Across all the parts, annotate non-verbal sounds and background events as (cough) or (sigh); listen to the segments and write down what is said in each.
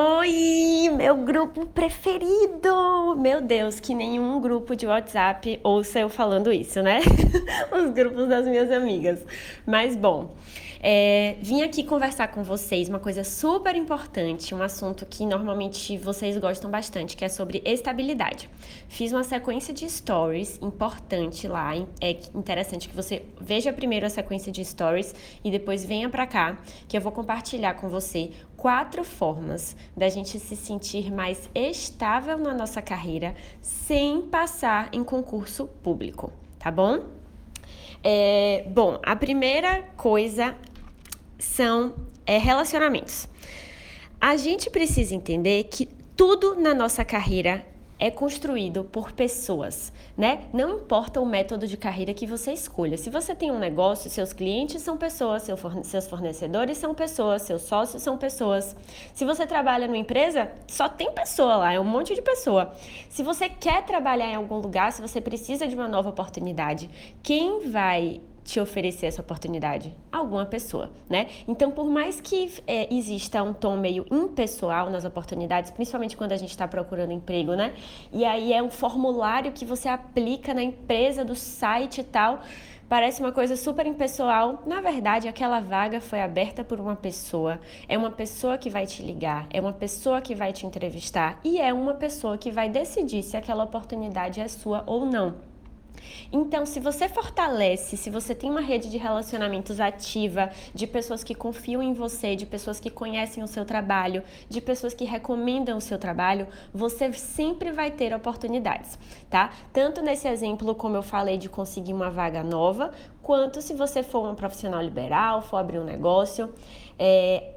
Oi, meu grupo preferido! Meu Deus, que nenhum grupo de WhatsApp ouça eu falando isso, né? (laughs) Os grupos das minhas amigas. Mas bom, é, vim aqui conversar com vocês uma coisa super importante, um assunto que normalmente vocês gostam bastante, que é sobre estabilidade. Fiz uma sequência de stories importante lá. É interessante que você veja primeiro a sequência de stories e depois venha para cá, que eu vou compartilhar com você quatro formas da gente se sentir mais estável na nossa carreira sem passar em concurso público, tá bom? É, bom, a primeira coisa são é, relacionamentos. A gente precisa entender que tudo na nossa carreira é construído por pessoas, né? Não importa o método de carreira que você escolha. Se você tem um negócio, seus clientes são pessoas, seus fornecedores são pessoas, seus sócios são pessoas. Se você trabalha numa empresa, só tem pessoa lá, é um monte de pessoa. Se você quer trabalhar em algum lugar, se você precisa de uma nova oportunidade, quem vai te oferecer essa oportunidade? Alguma pessoa, né? Então, por mais que é, exista um tom meio impessoal nas oportunidades, principalmente quando a gente está procurando emprego, né? E aí é um formulário que você aplica na empresa, do site e tal. Parece uma coisa super impessoal. Na verdade, aquela vaga foi aberta por uma pessoa. É uma pessoa que vai te ligar, é uma pessoa que vai te entrevistar e é uma pessoa que vai decidir se aquela oportunidade é sua ou não. Então, se você fortalece, se você tem uma rede de relacionamentos ativa, de pessoas que confiam em você, de pessoas que conhecem o seu trabalho, de pessoas que recomendam o seu trabalho, você sempre vai ter oportunidades, tá? Tanto nesse exemplo, como eu falei, de conseguir uma vaga nova, quanto se você for um profissional liberal, for abrir um negócio. É,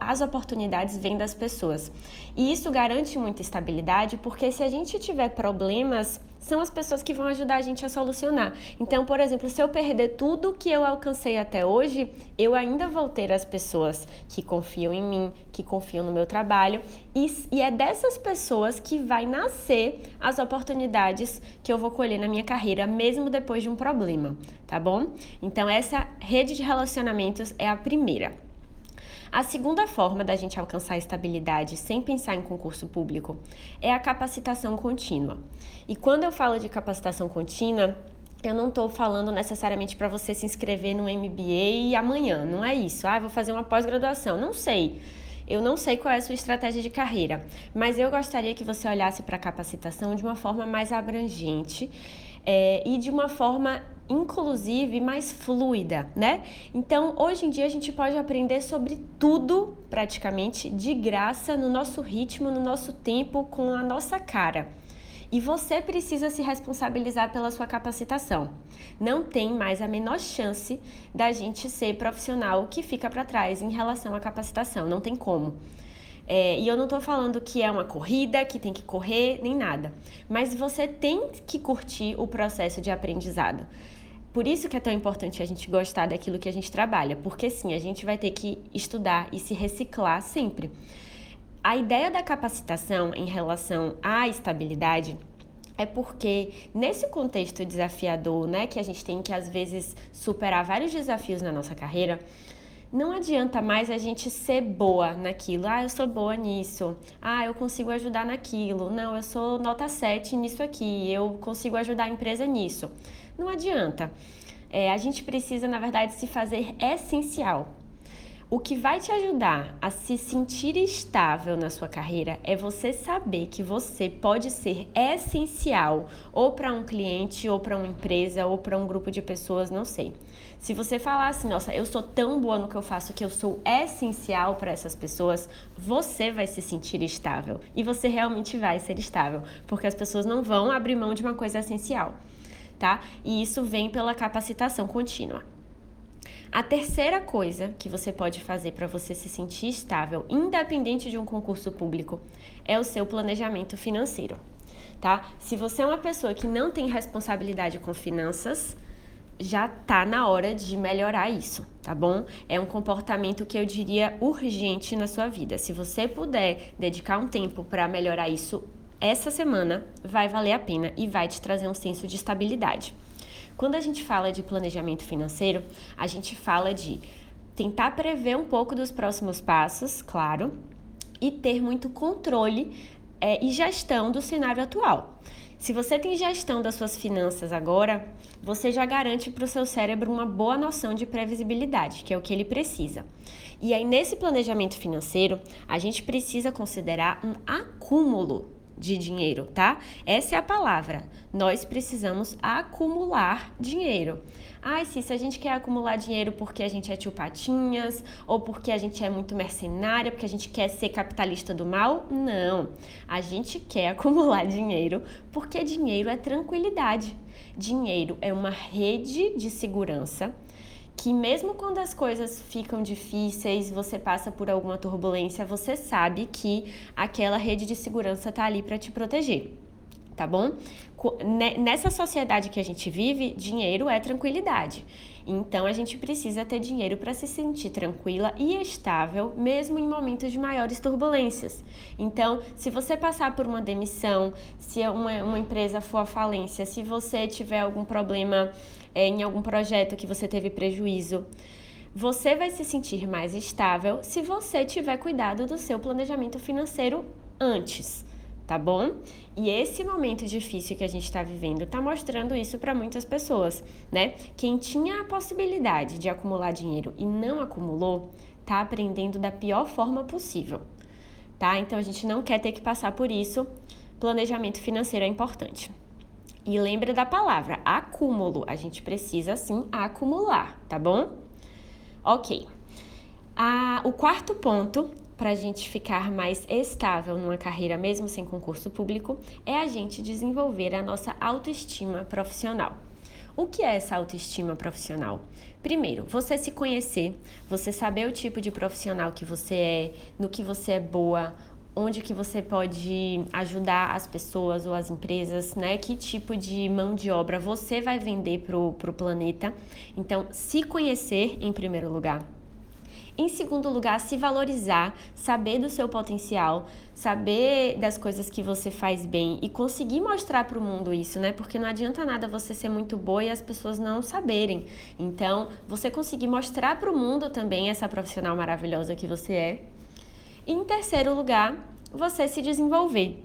as oportunidades vêm das pessoas. E isso garante muita estabilidade, porque se a gente tiver problemas, são as pessoas que vão ajudar a gente a solucionar. Então, por exemplo, se eu perder tudo que eu alcancei até hoje, eu ainda vou ter as pessoas que confiam em mim, que confiam no meu trabalho, e, e é dessas pessoas que vai nascer as oportunidades que eu vou colher na minha carreira, mesmo depois de um problema, tá bom? Então, essa rede de relacionamentos é a primeira. A segunda forma da gente alcançar estabilidade sem pensar em concurso público é a capacitação contínua. E quando eu falo de capacitação contínua, eu não estou falando necessariamente para você se inscrever no MBA amanhã, não é isso. Ah, vou fazer uma pós-graduação. Não sei. Eu não sei qual é a sua estratégia de carreira, mas eu gostaria que você olhasse para a capacitação de uma forma mais abrangente é, e de uma forma inclusive mais fluida, né? Então, hoje em dia a gente pode aprender sobre tudo praticamente de graça no nosso ritmo, no nosso tempo, com a nossa cara. E você precisa se responsabilizar pela sua capacitação. Não tem mais a menor chance da gente ser profissional que fica para trás em relação à capacitação, não tem como. É, e eu não estou falando que é uma corrida, que tem que correr, nem nada. Mas você tem que curtir o processo de aprendizado. Por isso que é tão importante a gente gostar daquilo que a gente trabalha, porque sim, a gente vai ter que estudar e se reciclar sempre. A ideia da capacitação em relação à estabilidade é porque nesse contexto desafiador, né, que a gente tem que às vezes superar vários desafios na nossa carreira, não adianta mais a gente ser boa naquilo. Ah, eu sou boa nisso. Ah, eu consigo ajudar naquilo. Não, eu sou nota 7 nisso aqui. Eu consigo ajudar a empresa nisso. Não adianta. É, a gente precisa, na verdade, se fazer essencial. O que vai te ajudar a se sentir estável na sua carreira é você saber que você pode ser essencial ou para um cliente, ou para uma empresa, ou para um grupo de pessoas, não sei. Se você falar assim, nossa, eu sou tão boa no que eu faço que eu sou essencial para essas pessoas, você vai se sentir estável. E você realmente vai ser estável, porque as pessoas não vão abrir mão de uma coisa essencial, tá? E isso vem pela capacitação contínua. A terceira coisa que você pode fazer para você se sentir estável, independente de um concurso público, é o seu planejamento financeiro, tá? Se você é uma pessoa que não tem responsabilidade com finanças, já tá na hora de melhorar isso, tá bom? É um comportamento que eu diria urgente na sua vida. Se você puder dedicar um tempo para melhorar isso essa semana, vai valer a pena e vai te trazer um senso de estabilidade. Quando a gente fala de planejamento financeiro, a gente fala de tentar prever um pouco dos próximos passos, claro, e ter muito controle é, e gestão do cenário atual. Se você tem gestão das suas finanças agora, você já garante para o seu cérebro uma boa noção de previsibilidade, que é o que ele precisa. E aí, nesse planejamento financeiro, a gente precisa considerar um acúmulo de dinheiro, tá? Essa é a palavra. Nós precisamos acumular dinheiro. Ai, se a gente quer acumular dinheiro porque a gente é tio Patinhas, ou porque a gente é muito mercenária, porque a gente quer ser capitalista do mal. Não. A gente quer (laughs) acumular dinheiro porque dinheiro é tranquilidade. Dinheiro é uma rede de segurança que mesmo quando as coisas ficam difíceis, você passa por alguma turbulência, você sabe que aquela rede de segurança está ali para te proteger, tá bom? Nessa sociedade que a gente vive, dinheiro é tranquilidade. Então a gente precisa ter dinheiro para se sentir tranquila e estável, mesmo em momentos de maiores turbulências. Então, se você passar por uma demissão, se uma, uma empresa for à falência, se você tiver algum problema é, em algum projeto que você teve prejuízo. Você vai se sentir mais estável se você tiver cuidado do seu planejamento financeiro antes, tá bom? E esse momento difícil que a gente está vivendo está mostrando isso para muitas pessoas, né? Quem tinha a possibilidade de acumular dinheiro e não acumulou, está aprendendo da pior forma possível, tá? Então a gente não quer ter que passar por isso. Planejamento financeiro é importante. E lembra da palavra acúmulo. A gente precisa sim acumular, tá bom? Ok. Ah, o quarto ponto para a gente ficar mais estável numa carreira, mesmo sem concurso público, é a gente desenvolver a nossa autoestima profissional. O que é essa autoestima profissional? Primeiro, você se conhecer, você saber o tipo de profissional que você é, no que você é boa, onde que você pode ajudar as pessoas ou as empresas, né? Que tipo de mão de obra você vai vender para o planeta. Então, se conhecer em primeiro lugar. Em segundo lugar, se valorizar, saber do seu potencial, saber das coisas que você faz bem e conseguir mostrar para o mundo isso, né? Porque não adianta nada você ser muito boa e as pessoas não saberem. Então, você conseguir mostrar para o mundo também essa profissional maravilhosa que você é em terceiro lugar, você se desenvolver.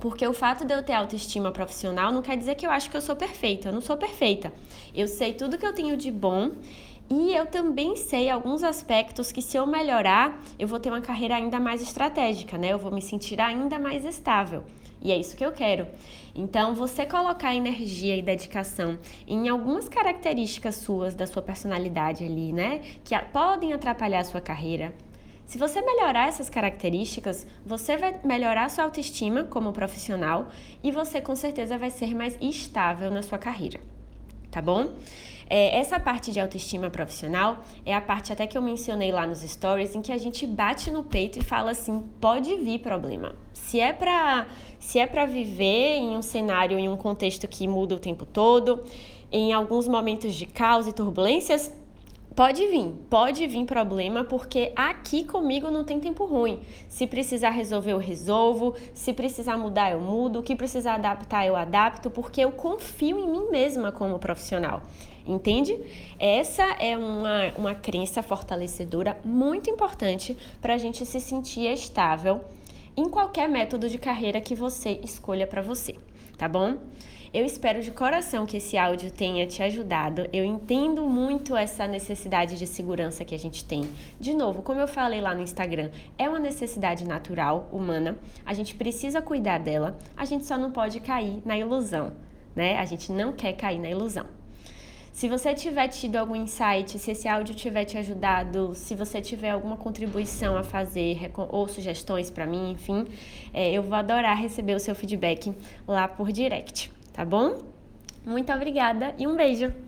Porque o fato de eu ter autoestima profissional não quer dizer que eu acho que eu sou perfeita. Eu não sou perfeita. Eu sei tudo que eu tenho de bom e eu também sei alguns aspectos que, se eu melhorar, eu vou ter uma carreira ainda mais estratégica, né? Eu vou me sentir ainda mais estável. E é isso que eu quero. Então, você colocar energia e dedicação em algumas características suas da sua personalidade ali, né? Que podem atrapalhar a sua carreira, se você melhorar essas características, você vai melhorar sua autoestima como profissional e você com certeza vai ser mais estável na sua carreira, tá bom? É, essa parte de autoestima profissional é a parte até que eu mencionei lá nos stories em que a gente bate no peito e fala assim: pode vir problema. Se é para se é para viver em um cenário, em um contexto que muda o tempo todo, em alguns momentos de caos e turbulências, Pode vir, pode vir problema, porque aqui comigo não tem tempo ruim. Se precisar resolver, eu resolvo. Se precisar mudar, eu mudo. O que precisar adaptar, eu adapto, porque eu confio em mim mesma como profissional. Entende? Essa é uma, uma crença fortalecedora muito importante para a gente se sentir estável em qualquer método de carreira que você escolha para você, tá bom? Eu espero de coração que esse áudio tenha te ajudado. Eu entendo muito essa necessidade de segurança que a gente tem. De novo, como eu falei lá no Instagram, é uma necessidade natural, humana. A gente precisa cuidar dela. A gente só não pode cair na ilusão, né? A gente não quer cair na ilusão. Se você tiver tido algum insight, se esse áudio tiver te ajudado, se você tiver alguma contribuição a fazer ou sugestões para mim, enfim, é, eu vou adorar receber o seu feedback lá por direct tá bom? Muito obrigada e um beijo!